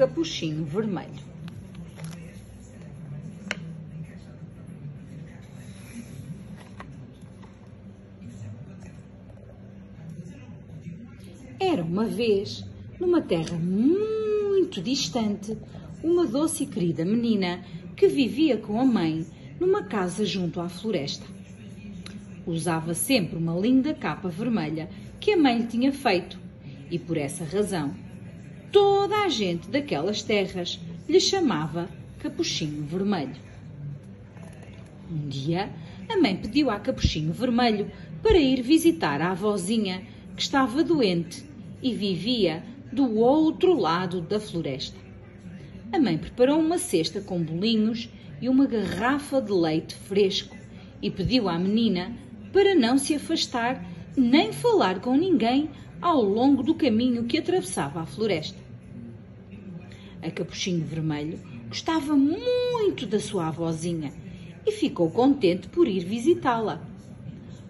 capuchinho vermelho. Era uma vez, numa terra muito distante, uma doce e querida menina que vivia com a mãe numa casa junto à floresta. Usava sempre uma linda capa vermelha que a mãe lhe tinha feito e por essa razão toda a gente daquelas terras lhe chamava Capuchinho Vermelho. Um dia, a mãe pediu a Capuchinho Vermelho para ir visitar a avózinha que estava doente e vivia do outro lado da floresta. A mãe preparou uma cesta com bolinhos e uma garrafa de leite fresco e pediu à menina para não se afastar nem falar com ninguém ao longo do caminho que atravessava a floresta. A Capuchinho Vermelho gostava muito da sua avózinha e ficou contente por ir visitá-la.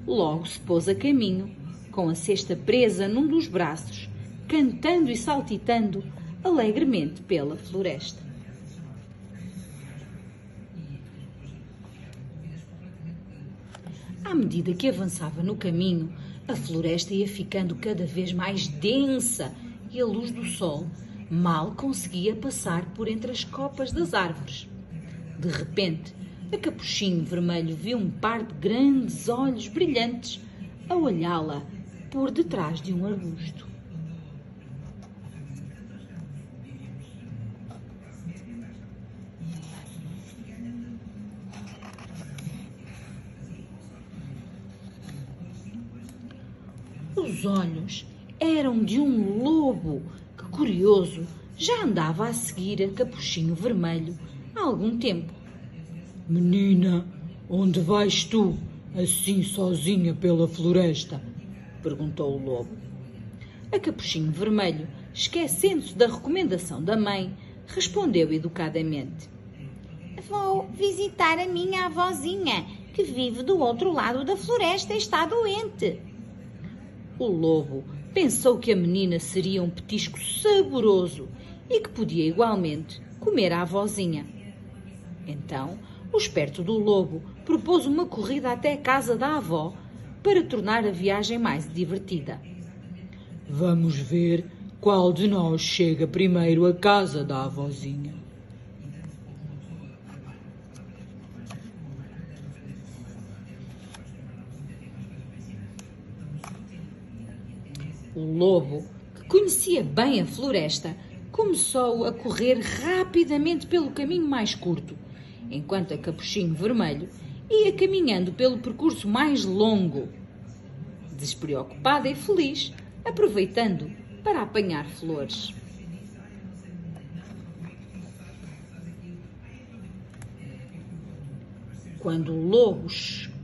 Logo se pôs a caminho, com a cesta presa num dos braços, cantando e saltitando alegremente pela floresta. À medida que avançava no caminho, a floresta ia ficando cada vez mais densa e a luz do sol mal conseguia passar por entre as copas das árvores. De repente, a capuchinho vermelho viu um par de grandes olhos brilhantes a olhá-la por detrás de um arbusto. Os olhos eram de um lobo curioso, já andava a seguir a Capuchinho Vermelho há algum tempo. Menina, onde vais tu, assim sozinha pela floresta? perguntou o lobo. A Capuchinho Vermelho, esquecendo-se da recomendação da mãe, respondeu educadamente: Vou visitar a minha avózinha, que vive do outro lado da floresta e está doente. O lobo pensou que a menina seria um petisco saboroso e que podia igualmente comer a avózinha. Então, o esperto do lobo propôs uma corrida até a casa da avó para tornar a viagem mais divertida. Vamos ver qual de nós chega primeiro à casa da avózinha. O lobo, que conhecia bem a floresta, começou a correr rapidamente pelo caminho mais curto, enquanto a Capuchinho Vermelho ia caminhando pelo percurso mais longo, despreocupada e feliz, aproveitando para apanhar flores. Quando o lobo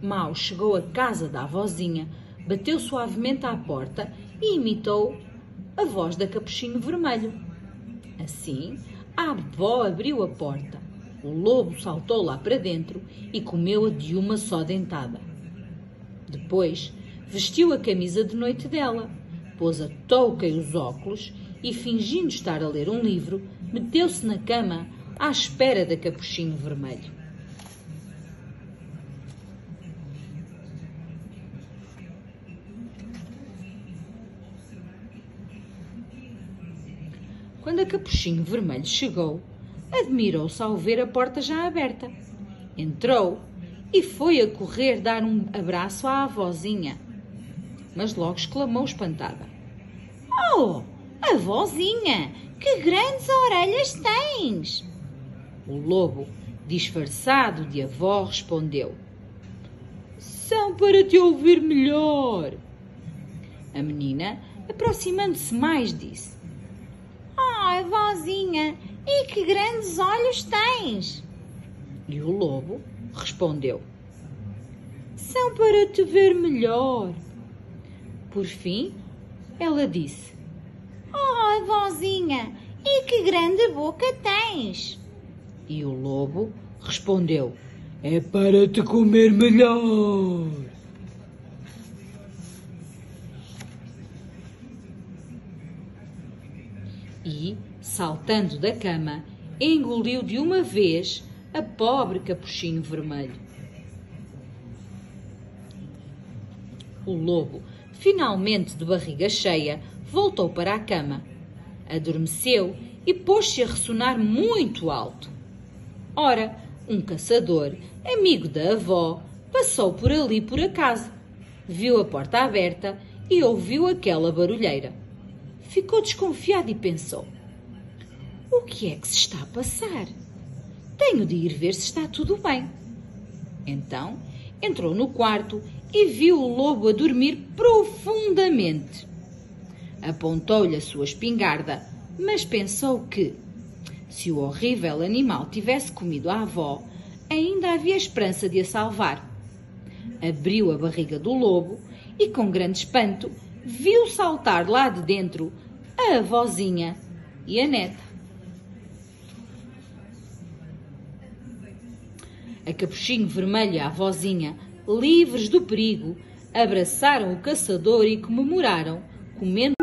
mau chegou à casa da avózinha, bateu suavemente à porta e imitou a voz da Capuchinho Vermelho. Assim, a avó abriu a porta. O lobo saltou lá para dentro e comeu-a de uma só dentada. Depois, vestiu a camisa de noite dela, pôs a touca e os óculos e, fingindo estar a ler um livro, meteu-se na cama à espera da Capuchinho Vermelho. Quando a Capuchinho Vermelho chegou, admirou-se ao ver a porta já aberta. Entrou e foi a correr dar um abraço à avózinha. Mas logo exclamou espantada: Oh, avózinha, que grandes orelhas tens! O lobo, disfarçado de avó, respondeu: São para te ouvir melhor. A menina, aproximando-se mais, disse: Oh, vozinha, e que grandes olhos tens! E o lobo respondeu: São para te ver melhor. Por fim, ela disse: Oh, vozinha, e que grande boca tens! E o lobo respondeu: É para te comer melhor. E saltando da cama, engoliu de uma vez a pobre capuchinho vermelho. O lobo, finalmente de barriga cheia, voltou para a cama. Adormeceu e pôs-se a ressonar muito alto. Ora, um caçador, amigo da avó, passou por ali por acaso. Viu a porta aberta e ouviu aquela barulheira. Ficou desconfiado e pensou: O que é que se está a passar? Tenho de ir ver se está tudo bem. Então entrou no quarto e viu o lobo a dormir profundamente. Apontou-lhe a sua espingarda, mas pensou que, se o horrível animal tivesse comido a avó, ainda havia esperança de a salvar. Abriu a barriga do lobo e, com grande espanto, viu saltar lá de dentro a avózinha e a neta. A capuchinho vermelho e a avózinha, livres do perigo, abraçaram o caçador e comemoraram, comendo.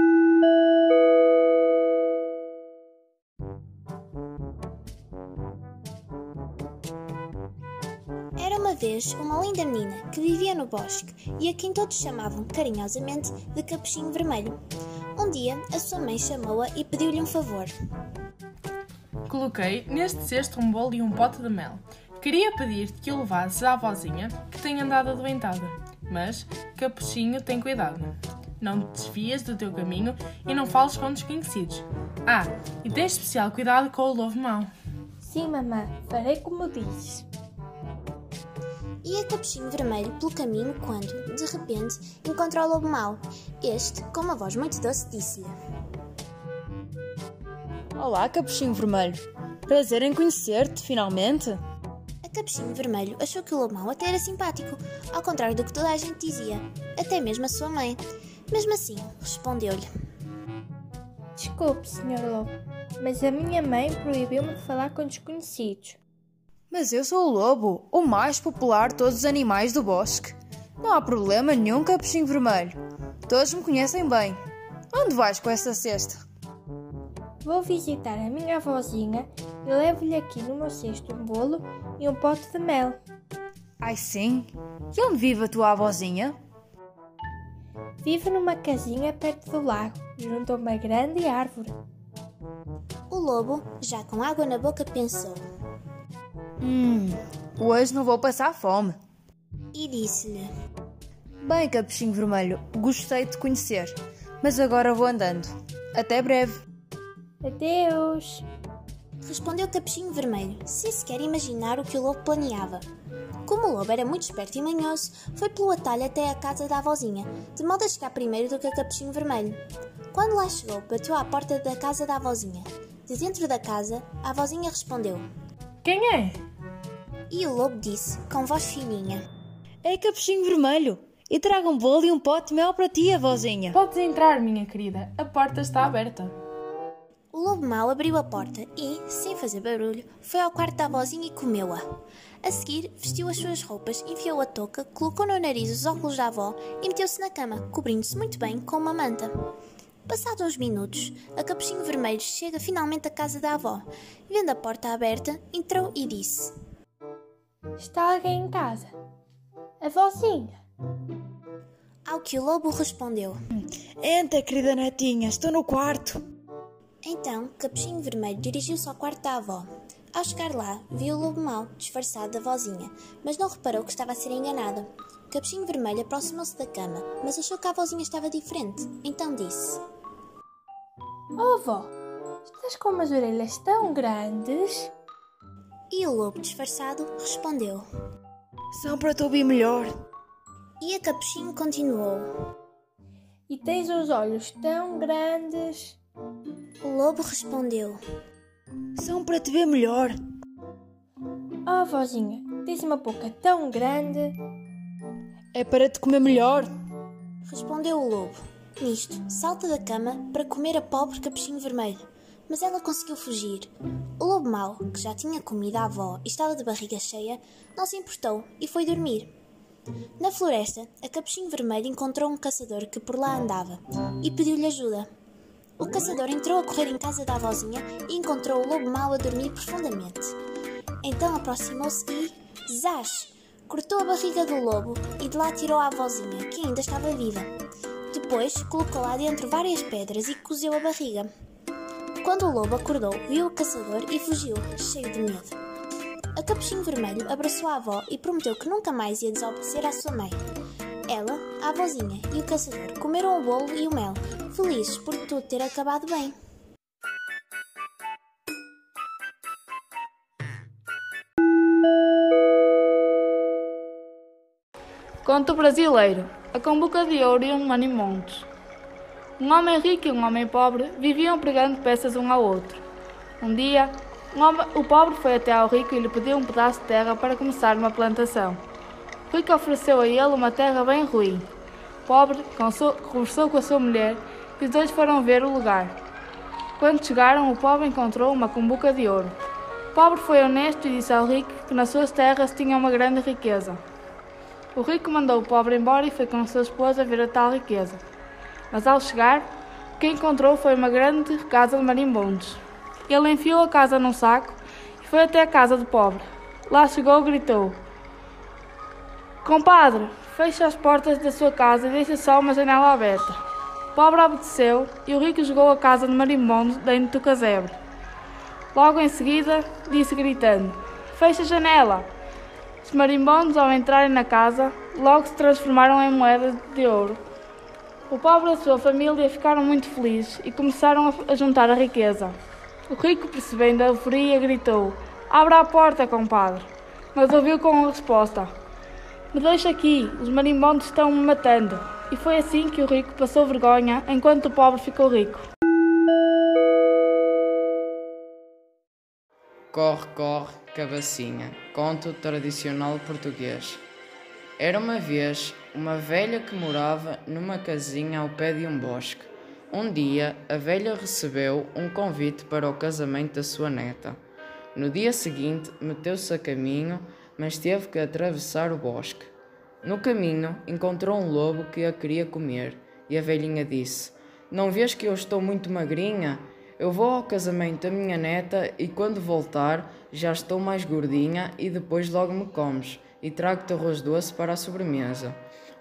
Era uma vez uma linda menina que vivia no bosque e a quem todos chamavam carinhosamente de Capuchinho Vermelho. Um dia, a sua mãe chamou-a e pediu-lhe um favor. Coloquei neste cesto um bolo e um pote de mel. Queria pedir-te que o levasses à avózinha que tem andado adoentada. Mas, Capuchinho, tem cuidado. Não te desvias do teu caminho e não fales com desconhecidos. Ah, e tens especial cuidado com o lobo mau. Sim, mamã, farei como dizes. Ia Capuchinho Vermelho pelo caminho quando, de repente, encontrou o lobo mau. Este, com uma voz muito doce, disse-lhe: Olá, Capuchinho Vermelho. Prazer em conhecer-te, finalmente. Capuchinho Vermelho achou que o lobo mau até era simpático, ao contrário do que toda a gente dizia, até mesmo a sua mãe. Mesmo assim, respondeu-lhe: Desculpe, Sr. Lobo, mas a minha mãe proibiu-me de falar com desconhecidos. Mas eu sou o lobo, o mais popular de todos os animais do bosque. Não há problema nenhum, Capuchinho Vermelho. Todos me conhecem bem. Onde vais com essa cesta? Vou visitar a minha avózinha e levo-lhe aqui no meu cesto um bolo e um pote de mel. Ai sim? E onde vive a tua avózinha? Vive numa casinha perto do lago, junto a uma grande árvore. O lobo, já com água na boca, pensou Hum, hoje não vou passar fome. e disse-lhe: Bem, Capuchinho Vermelho, gostei de te conhecer, mas agora vou andando. Até breve. Adeus! Respondeu Capuchinho Vermelho, sem sequer imaginar o que o lobo planeava. Como o lobo era muito esperto e manhoso, foi pelo atalho até à casa da avózinha, de modo a chegar primeiro do que a Capuchinho Vermelho. Quando lá chegou, bateu à porta da casa da avózinha. De dentro da casa, a avózinha respondeu. Quem é? E o lobo disse, com voz fininha: É Capuchinho Vermelho. E traga um bolo e um pote de mel para ti, avózinha. Podes entrar, minha querida. A porta está aberta. O lobo mau abriu a porta e, sem fazer barulho, foi ao quarto da avózinha e comeu-a. A seguir, vestiu as suas roupas, enfiou a touca, colocou no nariz os óculos da avó e meteu-se na cama, cobrindo-se muito bem com uma manta. Passados uns minutos, a Capuchinho Vermelho chega finalmente à casa da avó. Vendo a porta aberta, entrou e disse: Está alguém em casa? Avózinha? Ao que o lobo respondeu. Entra, querida netinha, estou no quarto. Então, Capuchinho Vermelho dirigiu-se ao quarto da avó. Ao chegar lá, viu o lobo mau, disfarçado da vozinha, mas não reparou que estava a ser enganada. Capuchinho Vermelho aproximou-se da cama, mas achou que a vozinha estava diferente. Então disse: Oh, avó, estás com umas orelhas tão grandes. E o lobo, disfarçado, respondeu. São para te ouvir melhor. E a Capuchinho continuou. E tens os olhos tão grandes. O lobo respondeu. São para te ver melhor. Oh, avózinha, tens uma boca tão grande. É para te comer melhor. Respondeu o lobo. Nisto, salta da cama para comer a pobre capuchinho vermelho. Mas ela conseguiu fugir. O lobo mau, que já tinha comido a avó e estava de barriga cheia, não se importou e foi dormir. Na floresta, a capuchinho vermelho encontrou um caçador que por lá andava e pediu-lhe ajuda. O caçador entrou a correr em casa da avózinha e encontrou o lobo mau a dormir profundamente. Então aproximou-se e, zás, cortou a barriga do lobo e de lá tirou a avózinha, que ainda estava viva. Depois colocou lá dentro várias pedras e cozeu a barriga. Quando o lobo acordou, viu o caçador e fugiu, cheio de medo. A Capuchinho Vermelho abraçou a avó e prometeu que nunca mais ia desobedecer à sua mãe. Ela, a avózinha e o caçador comeram o bolo e o mel, felizes por tudo ter acabado bem. Conto brasileiro: A Combuca de Ouro e um Manimontes. Um homem rico e um homem pobre viviam pregando peças um ao outro. Um dia, um homem, o pobre foi até ao rico e lhe pediu um pedaço de terra para começar uma plantação. O rico ofereceu a ele uma terra bem ruim. O pobre conversou com a sua mulher os dois foram ver o lugar. Quando chegaram, o pobre encontrou uma cumbuca de ouro. O pobre foi honesto e disse ao rico que nas suas terras tinha uma grande riqueza. O rico mandou o pobre embora e foi com a sua esposa ver a tal riqueza. Mas ao chegar, o que encontrou foi uma grande casa de marimbondos. Ele enfiou a casa num saco e foi até a casa do pobre. Lá chegou e gritou: Compadre, feche as portas da sua casa e deixe só uma janela aberta. O pobre obedeceu e o rico jogou a casa de marimbondo dentro do casebre. Logo em seguida, disse gritando: Feche a janela! Os marimbondos, ao entrarem na casa, logo se transformaram em moedas de ouro. O pobre e a sua família ficaram muito felizes e começaram a juntar a riqueza. O rico, percebendo a euforia, gritou: Abra a porta, compadre! Mas ouviu com a resposta: Me deixa aqui, os marimbondos estão me matando. E foi assim que o rico passou vergonha, enquanto o pobre ficou rico. Corre, corre, cabacinha. Conto tradicional português. Era uma vez uma velha que morava numa casinha ao pé de um bosque. Um dia, a velha recebeu um convite para o casamento da sua neta. No dia seguinte, meteu-se a caminho, mas teve que atravessar o bosque. No caminho, encontrou um lobo que a queria comer, e a velhinha disse: Não vês que eu estou muito magrinha? Eu vou ao casamento da minha neta e quando voltar já estou mais gordinha e depois logo me comes e trago-te arroz doce para a sobremesa.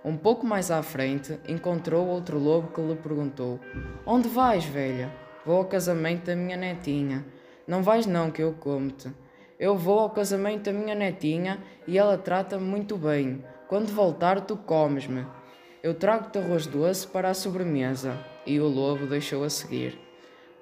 Um pouco mais à frente, encontrou outro lobo que lhe perguntou: Onde vais, velha? Vou ao casamento da minha netinha. Não vais, não, que eu como-te. Eu vou ao casamento da minha netinha e ela trata-me muito bem. Quando voltar, tu comes-me. Eu trago-te arroz doce para a sobremesa. E o lobo deixou a seguir.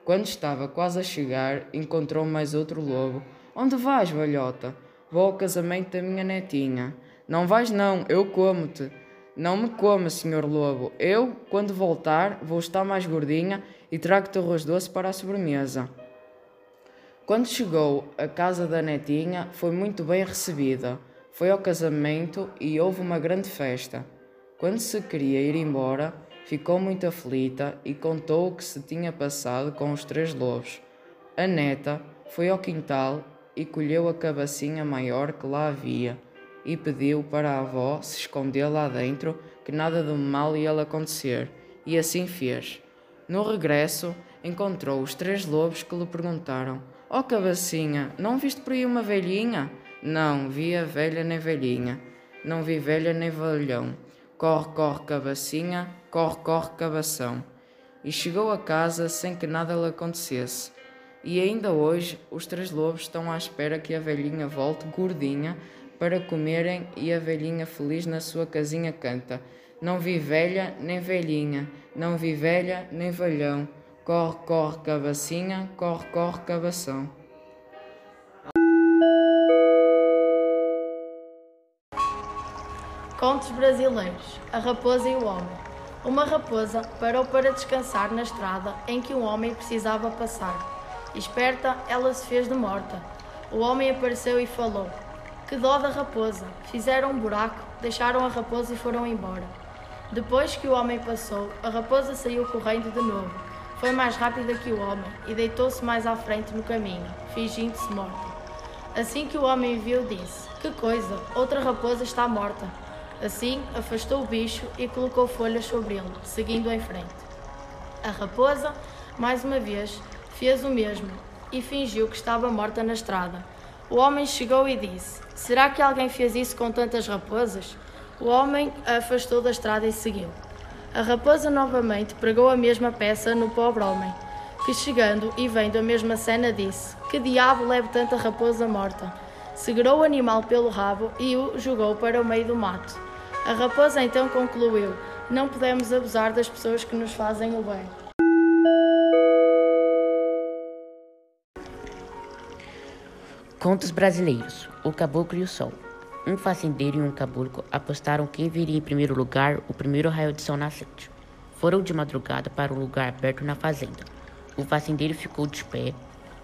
Quando estava quase a chegar, encontrou mais outro lobo. Onde vais, velhota? Vou ao casamento da minha netinha. Não vais, não, eu como-te. Não me coma, senhor lobo. Eu, quando voltar, vou estar mais gordinha e trago-te arroz doce para a sobremesa. Quando chegou à casa da netinha, foi muito bem recebida. Foi ao casamento e houve uma grande festa. Quando se queria ir embora, ficou muito aflita e contou o que se tinha passado com os três lobos. A neta foi ao quintal e colheu a cabacinha maior que lá havia e pediu para a avó se esconder lá dentro, que nada de mal ia lhe acontecer, e assim fez. No regresso, encontrou os três lobos que lhe perguntaram: Ó oh, cabacinha, não viste por aí uma velhinha? Não, vi a velha nem velhinha. Não vi velha nem velhão. Corre, corre, cabacinha, corre, corre, cabação. E chegou a casa sem que nada lhe acontecesse. E ainda hoje os três lobos estão à espera que a velhinha volte gordinha para comerem e a velhinha feliz na sua casinha canta. Não vi velha nem velhinha, não vi velha nem velhão. Corre, corre, cabacinha, corre, corre, cabação. Contos brasileiros: A Raposa e o Homem. Uma raposa parou para descansar na estrada em que um homem precisava passar. Esperta, ela se fez de morta. O homem apareceu e falou: Que dó da raposa! Fizeram um buraco, deixaram a raposa e foram embora. Depois que o homem passou, a raposa saiu correndo de novo. Foi mais rápida que o homem e deitou-se mais à frente no caminho, fingindo-se morta. Assim que o homem viu, disse: Que coisa! Outra raposa está morta. Assim, afastou o bicho e colocou folhas sobre ele, seguindo em frente. A raposa mais uma vez, fez o mesmo e fingiu que estava morta na estrada. O homem chegou e disse: Será que alguém fez isso com tantas raposas? O homem a afastou da estrada e seguiu. A raposa novamente pregou a mesma peça no pobre homem, que chegando e vendo a mesma cena disse: Que diabo leve tanta raposa morta? Segurou o animal pelo rabo e o jogou para o meio do mato. A raposa então concluiu: Não podemos abusar das pessoas que nos fazem o bem. Contos brasileiros: O Caboclo e o Sol. Um fazendeiro e um caboclo apostaram quem viria em primeiro lugar o primeiro raio de sol nascente. Foram de madrugada para um lugar aberto na fazenda. O fazendeiro ficou de pé,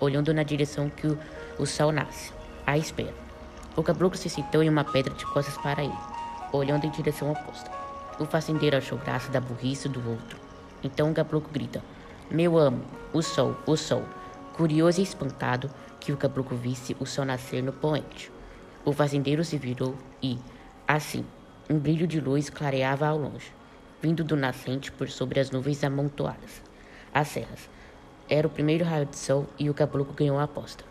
olhando na direção que o, o sol nasce, à espera. O caboclo se sentou em uma pedra de costas para ele, olhando em direção oposta. O fazendeiro achou graça da burrice do outro. Então o caboclo grita: Meu amo, o sol, o sol. Curioso e espantado, que o caboclo visse o sol nascer no poente. O fazendeiro se virou e, assim, um brilho de luz clareava ao longe, vindo do nascente por sobre as nuvens amontoadas. As serras. Era o primeiro raio de sol e o caboclo ganhou a aposta.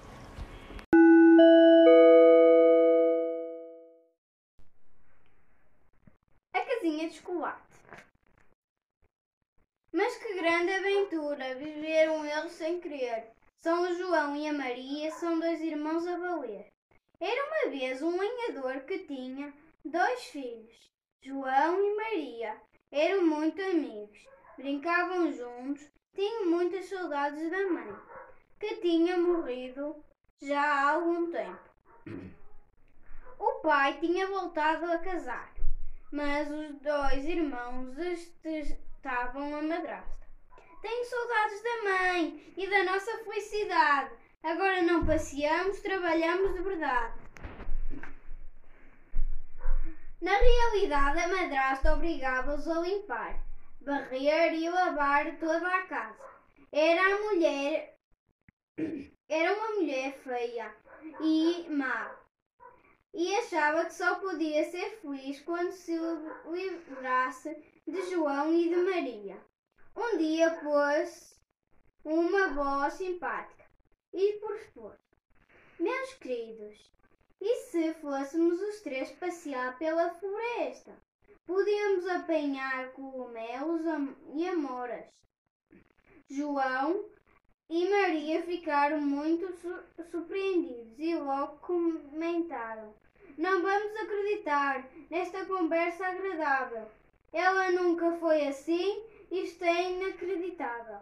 Aventura viveram eles sem querer. São o João e a Maria são dois irmãos a valer. Era uma vez um lenhador que tinha dois filhos, João e Maria. Eram muito amigos, brincavam juntos, tinham muitas saudades da mãe, que tinha morrido já há algum tempo. O pai tinha voltado a casar, mas os dois irmãos estavam a madrasta. Tenho saudades da mãe e da nossa felicidade. Agora não passeamos, trabalhamos de verdade. Na realidade, a madrasta obrigava-os a limpar, barrer e lavar toda a casa. Era a mulher. Era uma mulher feia e má. E achava que só podia ser feliz quando se livrasse de João e de Maria. Um dia pôs uma voz simpática e expor. Meus queridos, e se fôssemos os três passear pela floresta? Podíamos apanhar cogumelos e amoras. João e Maria ficaram muito su surpreendidos e logo comentaram: Não vamos acreditar nesta conversa agradável. Ela nunca foi assim, isto é inacreditável.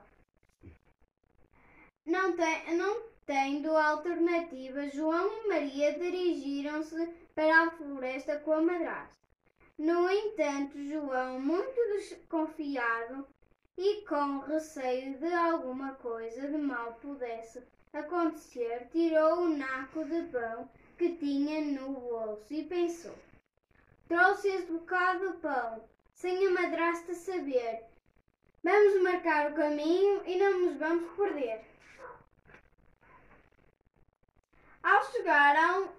Não, tem, não tendo alternativa, João e Maria dirigiram-se para a floresta com a madrasta. No entanto, João, muito desconfiado e com receio de alguma coisa de mal pudesse acontecer, tirou o naco de pão que tinha no bolso e pensou: Trouxe este bocado de pão, sem a madrasta saber. Vamos marcar o caminho e não nos vamos perder. Ao chegar ao,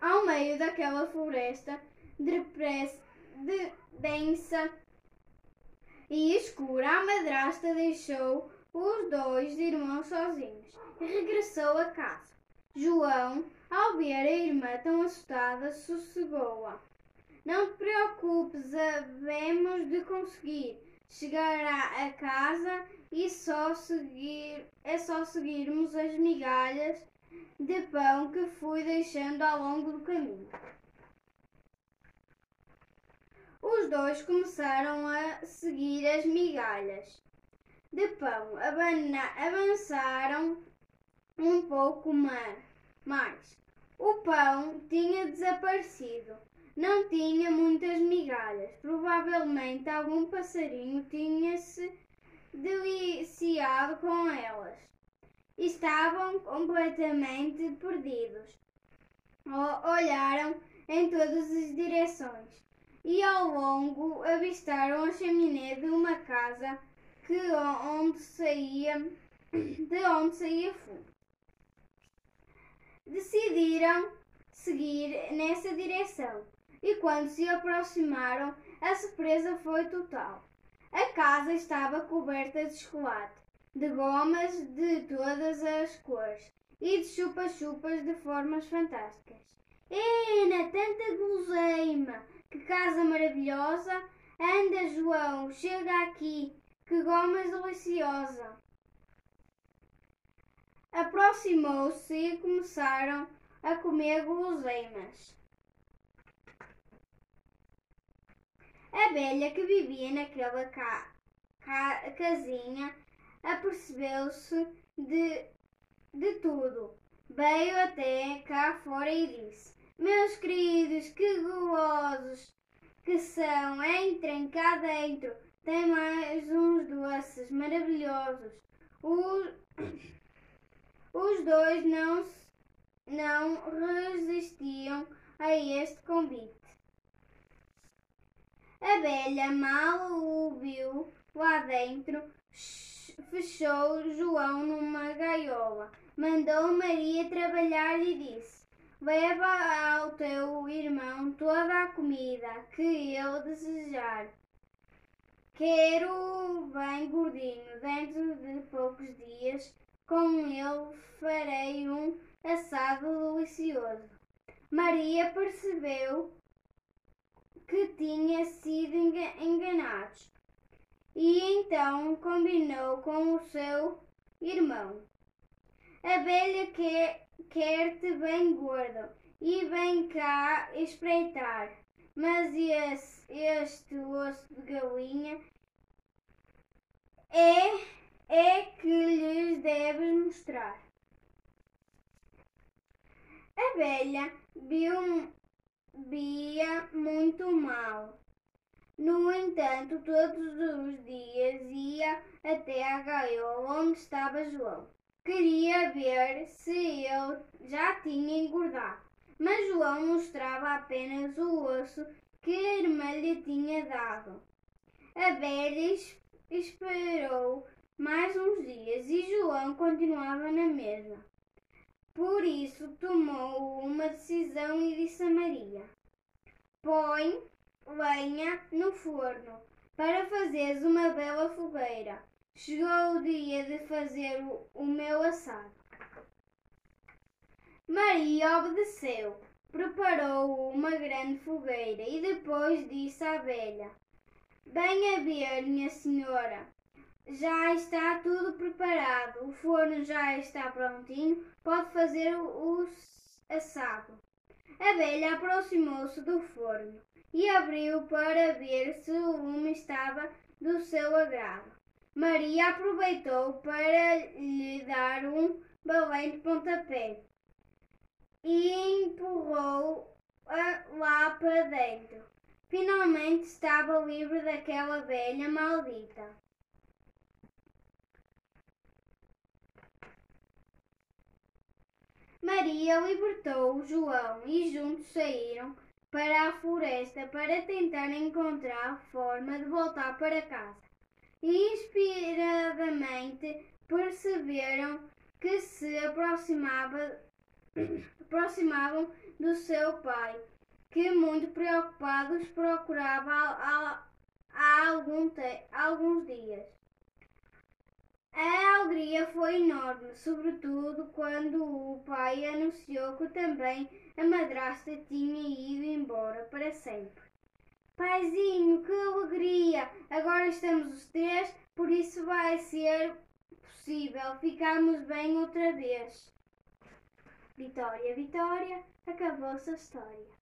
ao meio daquela floresta depressa, de, densa e escura, a madrasta deixou os dois irmãos sozinhos e regressou a casa. João, ao ver a irmã tão assustada, sossegou-a. Não te preocupes, havemos de conseguir chegar a casa e só seguir, é só seguirmos as migalhas de pão que fui deixando ao longo do caminho. Os dois começaram a seguir as migalhas de pão, avançaram um pouco mais. O pão tinha desaparecido. Não tinha muitas migalhas. Provavelmente algum passarinho tinha se deliciado com elas estavam completamente perdidos. Olharam em todas as direções e ao longo avistaram a chaminé de uma casa que onde saía de onde saía fumo. Decidiram seguir nessa direção e quando se aproximaram, a surpresa foi total. A casa estava coberta de chocolate de gomas de todas as cores e de chupa-chupas de formas fantásticas. Ena, tanta guloseima! Que casa maravilhosa! Anda, João, chega aqui, que gomas deliciosa! Aproximou-se e começaram a comer guloseimas. A velha que vivia naquela ca ca casinha apercebeu-se de, de tudo. Veio até cá fora e disse: Meus queridos, que gulosos que são! Entrem cá dentro, tem mais uns doces maravilhosos. Os, os dois não, não resistiam a este convite. A velha mal o viu lá dentro, fechou João numa gaiola, mandou Maria trabalhar e disse: Leva ao teu irmão toda a comida que ele desejar. Quero bem gordinho, dentro de poucos dias, com ele farei um assado delicioso. Maria percebeu que tinha sido enganados e então combinou com o seu irmão. A velha quer, quer-te bem gordo e vem cá espreitar, mas esse, este osso de galinha é, é que lhes deves mostrar. A velha viu, via muito mal no entanto, todos os dias ia até a gaiola onde estava João. Queria ver se ele já tinha engordado, mas João mostrava apenas o osso que a irmã lhe tinha dado. A velha esperou mais uns dias e João continuava na mesma. Por isso tomou uma decisão e disse a Maria: Põe lenha no forno para fazeres uma bela fogueira. Chegou o dia de fazer o, meu assado. Maria obedeceu, preparou uma grande fogueira e depois disse à velha: Venha ver, minha senhora. Já está tudo preparado, o forno já está prontinho, pode fazer o assado. A velha aproximou-se do forno e abriu para ver se o lume estava do seu agrado. Maria aproveitou para lhe dar um valente pontapé e empurrou-a lá para dentro. Finalmente estava livre daquela velha maldita. Maria libertou João e juntos saíram para a floresta para tentar encontrar forma de voltar para casa. Inspiradamente perceberam que se aproximava, aproximavam do seu pai, que muito preocupados procurava há, algum alguns dias. A alegria foi enorme, sobretudo quando o pai anunciou que também a madrasta tinha ido embora para sempre. Paizinho, que alegria! Agora estamos os três, por isso vai ser possível ficarmos bem outra vez. Vitória, Vitória, acabou-se a história.